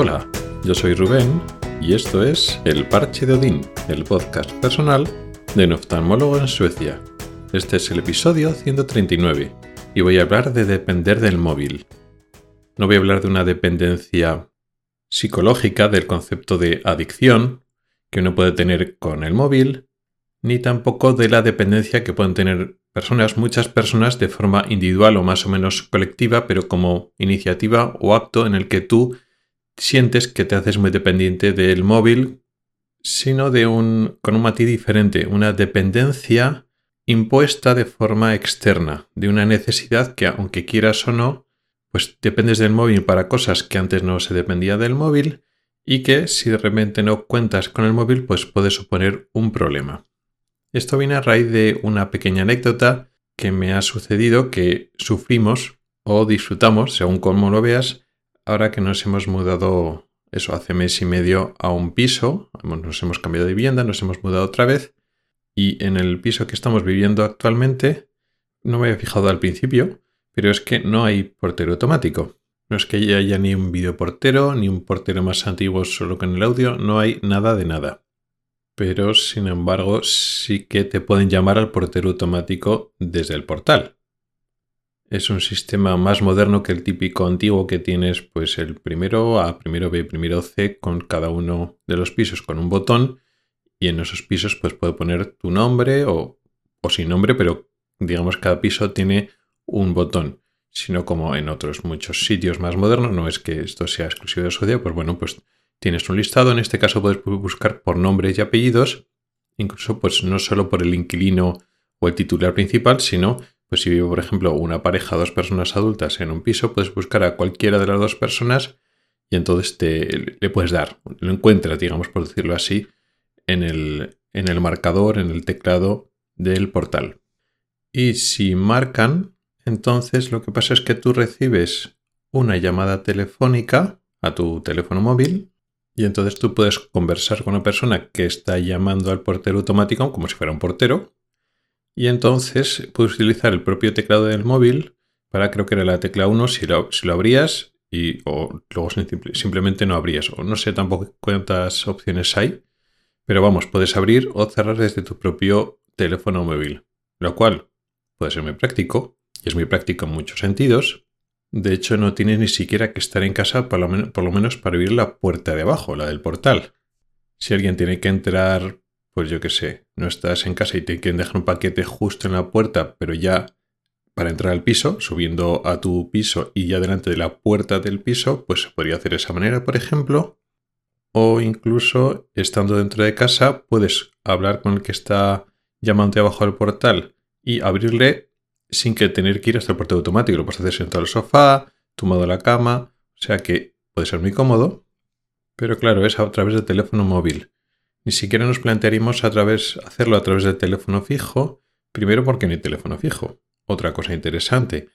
Hola, yo soy Rubén y esto es El Parche de Odín, el podcast personal de un oftalmólogo en Suecia. Este es el episodio 139 y voy a hablar de depender del móvil. No voy a hablar de una dependencia psicológica del concepto de adicción que uno puede tener con el móvil, ni tampoco de la dependencia que pueden tener personas, muchas personas de forma individual o más o menos colectiva, pero como iniciativa o acto en el que tú sientes que te haces muy dependiente del móvil, sino de un con un matiz diferente, una dependencia impuesta de forma externa, de una necesidad que aunque quieras o no, pues dependes del móvil para cosas que antes no se dependía del móvil y que si de repente no cuentas con el móvil, pues puede suponer un problema. Esto viene a raíz de una pequeña anécdota que me ha sucedido que sufrimos o disfrutamos, según cómo lo veas, ahora que nos hemos mudado, eso, hace mes y medio a un piso, nos hemos cambiado de vivienda, nos hemos mudado otra vez, y en el piso que estamos viviendo actualmente, no me había fijado al principio, pero es que no hay portero automático. No es que haya ni un videoportero, ni un portero más antiguo solo con el audio, no hay nada de nada pero sin embargo sí que te pueden llamar al portero automático desde el portal. Es un sistema más moderno que el típico antiguo que tienes, pues el primero A, primero B, primero C, con cada uno de los pisos con un botón, y en esos pisos pues puede poner tu nombre o, o sin nombre, pero digamos cada piso tiene un botón, sino como en otros muchos sitios más modernos, no es que esto sea exclusivo de Suecia, pues bueno, pues Tienes un listado, en este caso puedes buscar por nombres y apellidos, incluso pues no solo por el inquilino o el titular principal, sino pues si vive por ejemplo una pareja, dos personas adultas en un piso, puedes buscar a cualquiera de las dos personas y entonces te, le puedes dar, lo encuentras, digamos por decirlo así, en el, en el marcador, en el teclado del portal. Y si marcan, entonces lo que pasa es que tú recibes una llamada telefónica a tu teléfono móvil y entonces tú puedes conversar con una persona que está llamando al portero automático como si fuera un portero. Y entonces puedes utilizar el propio teclado del móvil para, creo que era la tecla 1, si lo, lo abrías y, o luego simplemente no abrías. O no sé tampoco cuántas opciones hay. Pero vamos, puedes abrir o cerrar desde tu propio teléfono móvil. Lo cual puede ser muy práctico. Y es muy práctico en muchos sentidos. De hecho, no tienes ni siquiera que estar en casa por lo, menos para abrir la puerta de abajo, la del portal. Si alguien tiene que entrar, pues yo qué sé, no estás en casa y te quieren dejar un paquete justo en la puerta, pero ya para entrar al piso, subiendo a tu piso y ya delante de la puerta del piso, pues se podría hacer de esa manera, por ejemplo. O incluso, estando dentro de casa, puedes hablar con el que está llamando abajo al portal y abrirle sin que tener que ir hasta el portero automático. Lo puedes hacer sentado al sofá, tumbado la cama, o sea que puede ser muy cómodo. Pero claro, es a través del teléfono móvil. Ni siquiera nos plantearíamos hacerlo a través del teléfono fijo, primero porque no hay teléfono fijo. Otra cosa interesante,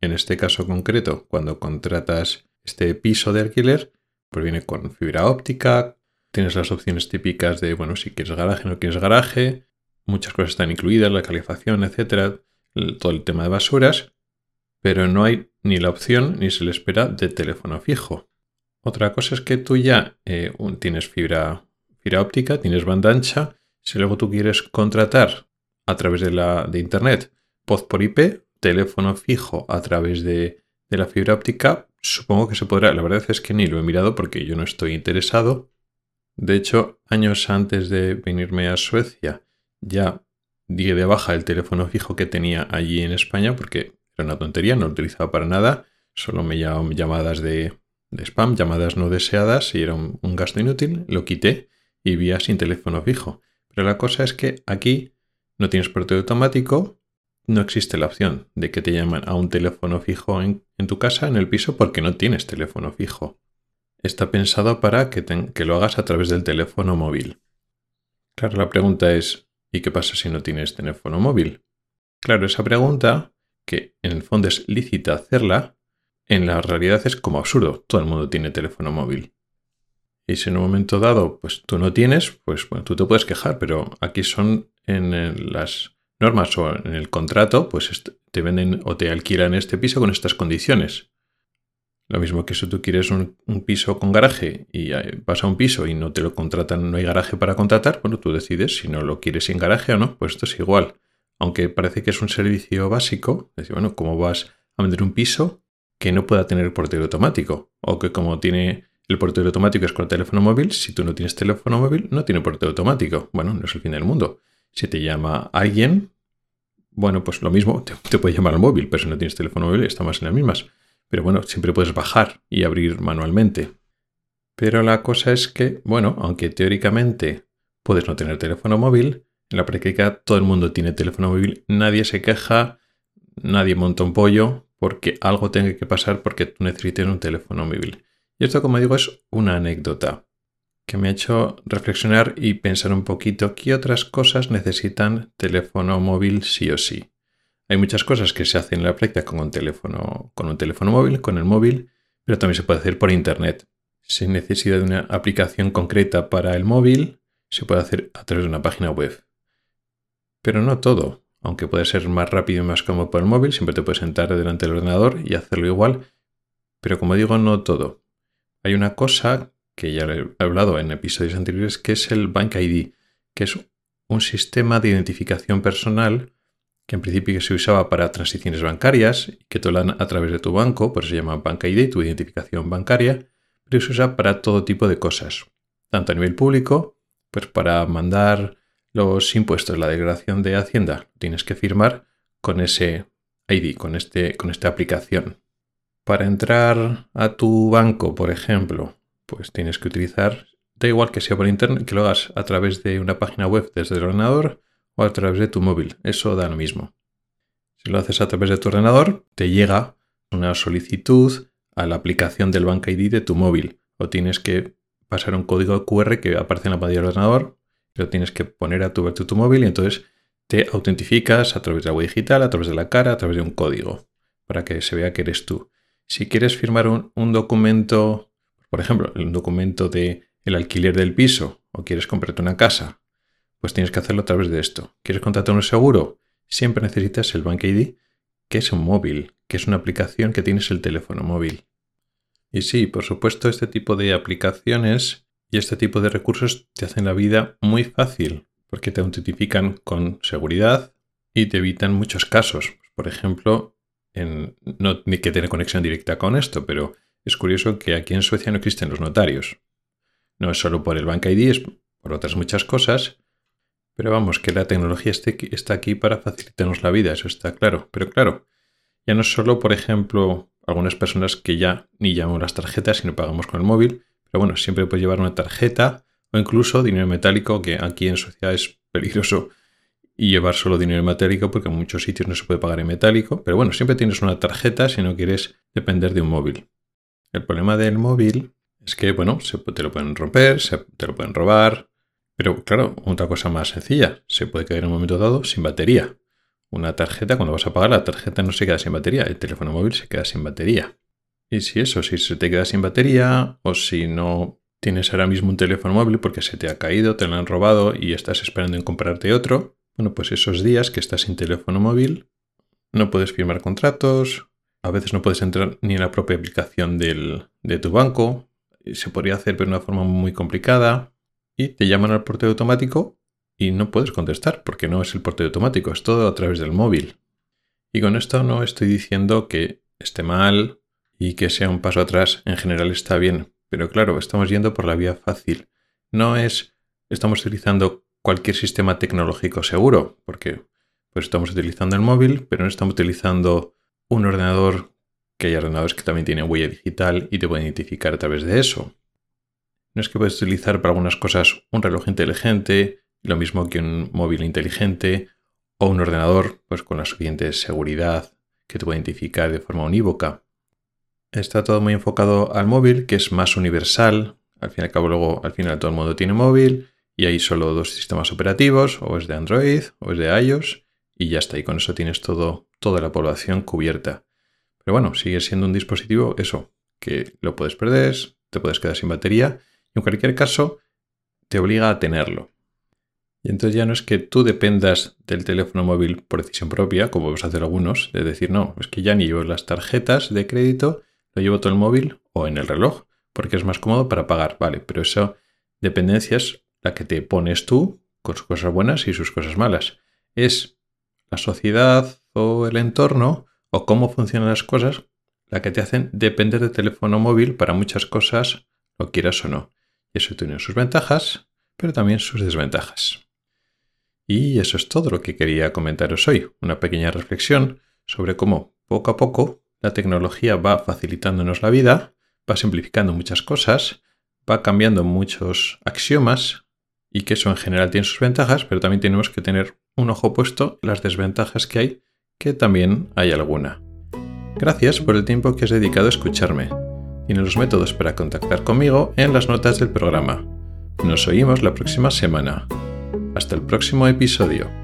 en este caso concreto, cuando contratas este piso de alquiler, pues viene con fibra óptica, tienes las opciones típicas de, bueno, si quieres garaje, no quieres garaje, muchas cosas están incluidas, la calefacción, etcétera todo el tema de basuras, pero no hay ni la opción ni se le espera de teléfono fijo. Otra cosa es que tú ya eh, tienes fibra, fibra óptica, tienes banda ancha. Si luego tú quieres contratar a través de, la, de Internet voz por IP, teléfono fijo a través de, de la fibra óptica, supongo que se podrá. La verdad es que ni lo he mirado porque yo no estoy interesado. De hecho, años antes de venirme a Suecia, ya di de baja el teléfono fijo que tenía allí en España porque era una tontería, no utilizaba para nada, solo me llamaban llamadas de, spam, llamadas no deseadas y era un, gasto inútil, lo quité vivía sin teléfono fijo. Pero la cosa es que aquí no tienes portero automático, no existe la opción de que te llamen a un teléfono fijo en, tu casa, en el piso, porque no tienes teléfono fijo. Está pensado para que lo hagas a través del teléfono móvil. Claro, la pregunta es, ¿Y qué pasa si no tienes teléfono móvil? Claro, esa pregunta, que en el fondo es lícita hacerla, en la realidad es como absurdo. Todo el mundo tiene teléfono móvil. Y si en un momento dado, pues tú no tienes, pues bueno, tú te puedes quejar, pero aquí son en las normas o en el contrato, pues te venden o te alquilan este piso con estas condiciones. Lo mismo que si tú quieres un, piso con garaje y vas a un piso y no te lo contratan, no hay garaje para contratar, bueno, tú decides si no lo quieres sin garaje o no, pues esto es igual. Aunque parece que es un servicio básico, es decir, bueno, ¿cómo vas a vender un piso que no pueda tener portero automático? O que como tiene el portero automático es con el teléfono móvil, si tú no tienes teléfono móvil, no tiene portero automático. Bueno, no es el fin del mundo. Si te llama alguien, bueno, pues lo mismo, te, puede llamar al móvil, pero si no tienes teléfono móvil, estamos en las mismas. Pero bueno, siempre puedes bajar y abrir manualmente. Pero la cosa es que, bueno, aunque teóricamente puedes no tener teléfono móvil, en la práctica todo el mundo tiene teléfono móvil, nadie se queja, nadie monta un pollo porque algo tenga que pasar porque tú necesites un teléfono móvil. Esto, como digo, es una anécdota que me ha hecho reflexionar y pensar un poquito qué otras cosas necesitan teléfono móvil sí o sí. Hay muchas cosas que se hacen en la práctica con un teléfono, con un teléfono móvil, con el móvil, pero también se puede hacer por internet. Sin necesidad de una aplicación concreta para el móvil, se puede hacer a través de una página web. Pero no todo. Aunque puede ser más rápido y más cómodo por el móvil, siempre te puedes sentar delante del ordenador y hacerlo igual. Pero como digo, no todo. Hay una cosa que ya he hablado en episodios anteriores, que es el Bank ID, que es un sistema de identificación personal que en principio se usaba para transiciones bancarias que te lo dan a través de tu banco, por eso se llama Bank ID, tu identificación bancaria, pero se usa para todo tipo de cosas, tanto a nivel público, pues para mandar los impuestos, la declaración de Hacienda, tienes que firmar con ese ID, con, este, con esta aplicación. Para entrar a tu banco, por ejemplo, pues tienes que utilizar, da igual que sea por internet, que lo hagas a través de una página web desde el ordenador o a través de tu móvil. Eso da lo mismo. Si lo haces a través de tu ordenador, te llega una solicitud a la aplicación del Bank ID de tu móvil. O tienes que pasar un código QR que aparece en la pantalla del ordenador, lo tienes que poner a tu, tu móvil y entonces te autentificas a través de la web digital, a través de la cara, a través de un código, para que se vea que eres tú. Si quieres firmar un, documento, por ejemplo, un documento de el alquiler del piso, o quieres comprarte una casa, pues tienes que hacerlo a través de esto. ¿Quieres contratar un seguro? Siempre necesitas el Bank ID, que es un móvil, que es una aplicación que tienes el teléfono móvil. Y sí, por supuesto, este tipo de aplicaciones y este tipo de recursos te hacen la vida muy fácil, porque te autentifican con seguridad y te evitan muchos casos. Por ejemplo, no ni que tener conexión directa con esto, pero es curioso que aquí en Suecia no existen los notarios. No es solo por el Bank ID, es por otras muchas cosas, pero vamos, que la tecnología está aquí para facilitarnos la vida, eso está claro. Pero claro, ya no es solo, por ejemplo, algunas personas que ya ni llamamos las tarjetas, sino pagamos con el móvil. Pero bueno, siempre puedes llevar una tarjeta o incluso dinero metálico, que aquí en sociedad es peligroso y llevar solo dinero metálico porque en muchos sitios no se puede pagar en metálico. Pero bueno, siempre tienes una tarjeta si no quieres depender de un móvil. El problema del móvil es que, bueno, se, te lo pueden romper, se, te lo pueden robar, pero claro, otra cosa más sencilla, se puede quedar en un momento dado sin batería. Una tarjeta, cuando vas a pagar, la tarjeta no se queda sin batería, el teléfono móvil se queda sin batería. Y si eso, si se te queda sin batería o si no tienes ahora mismo un teléfono móvil porque se te ha caído, te lo han robado y estás esperando en comprarte otro, bueno, pues esos días que estás sin teléfono móvil, no puedes firmar contratos, a veces no puedes entrar ni en la propia aplicación de tu banco, se podría hacer pero de una forma muy complicada, y te llaman al portero automático y no puedes contestar porque no es el portero automático, es todo a través del móvil. Y con esto no estoy diciendo que esté mal y que sea un paso atrás, en general está bien, pero claro, estamos yendo por la vía fácil. No es, estamos utilizando cualquier sistema tecnológico seguro, porque pues estamos utilizando el móvil, pero no estamos utilizando un ordenador, que hay ordenadores que también tienen huella digital y te pueden identificar a través de eso. No es que puedes utilizar para algunas cosas un reloj inteligente, lo mismo que un móvil inteligente o un ordenador, pues con la suficiente seguridad que te puede identificar de forma unívoca. Está todo muy enfocado al móvil, que es más universal. Al fin y al cabo, luego, al final todo el mundo tiene móvil y hay solo dos sistemas operativos, o es de Android o es de iOS, y ya está. Y con eso tienes todo, toda la población cubierta. Pero bueno, sigue siendo un dispositivo, eso, que lo puedes perder, te puedes quedar sin batería en cualquier caso, te obliga a tenerlo. Y entonces ya no es que tú dependas del teléfono móvil por decisión propia, como vas a hacer algunos, de decir, no, es que ya ni llevo las tarjetas de crédito, lo llevo todo el móvil o en el reloj porque es más cómodo para pagar. Vale, pero eso dependencia es la que te pones tú con sus cosas buenas y sus cosas malas. Es la sociedad o el entorno o cómo funcionan las cosas la que te hacen depender de teléfono móvil para muchas cosas, lo quieras o no. Y eso tiene sus ventajas, pero también sus desventajas. Y eso es todo lo que quería comentaros hoy, una pequeña reflexión sobre cómo poco a poco la tecnología va facilitándonos la vida, va simplificando muchas cosas, va cambiando muchos axiomas y que eso en general tiene sus ventajas, pero también tenemos que tener un ojo puesto en las desventajas que hay, que también hay alguna. Gracias por el tiempo que has dedicado a escucharme. Tiene los métodos para contactar conmigo en las notas del programa. Nos oímos la próxima semana. Hasta el próximo episodio.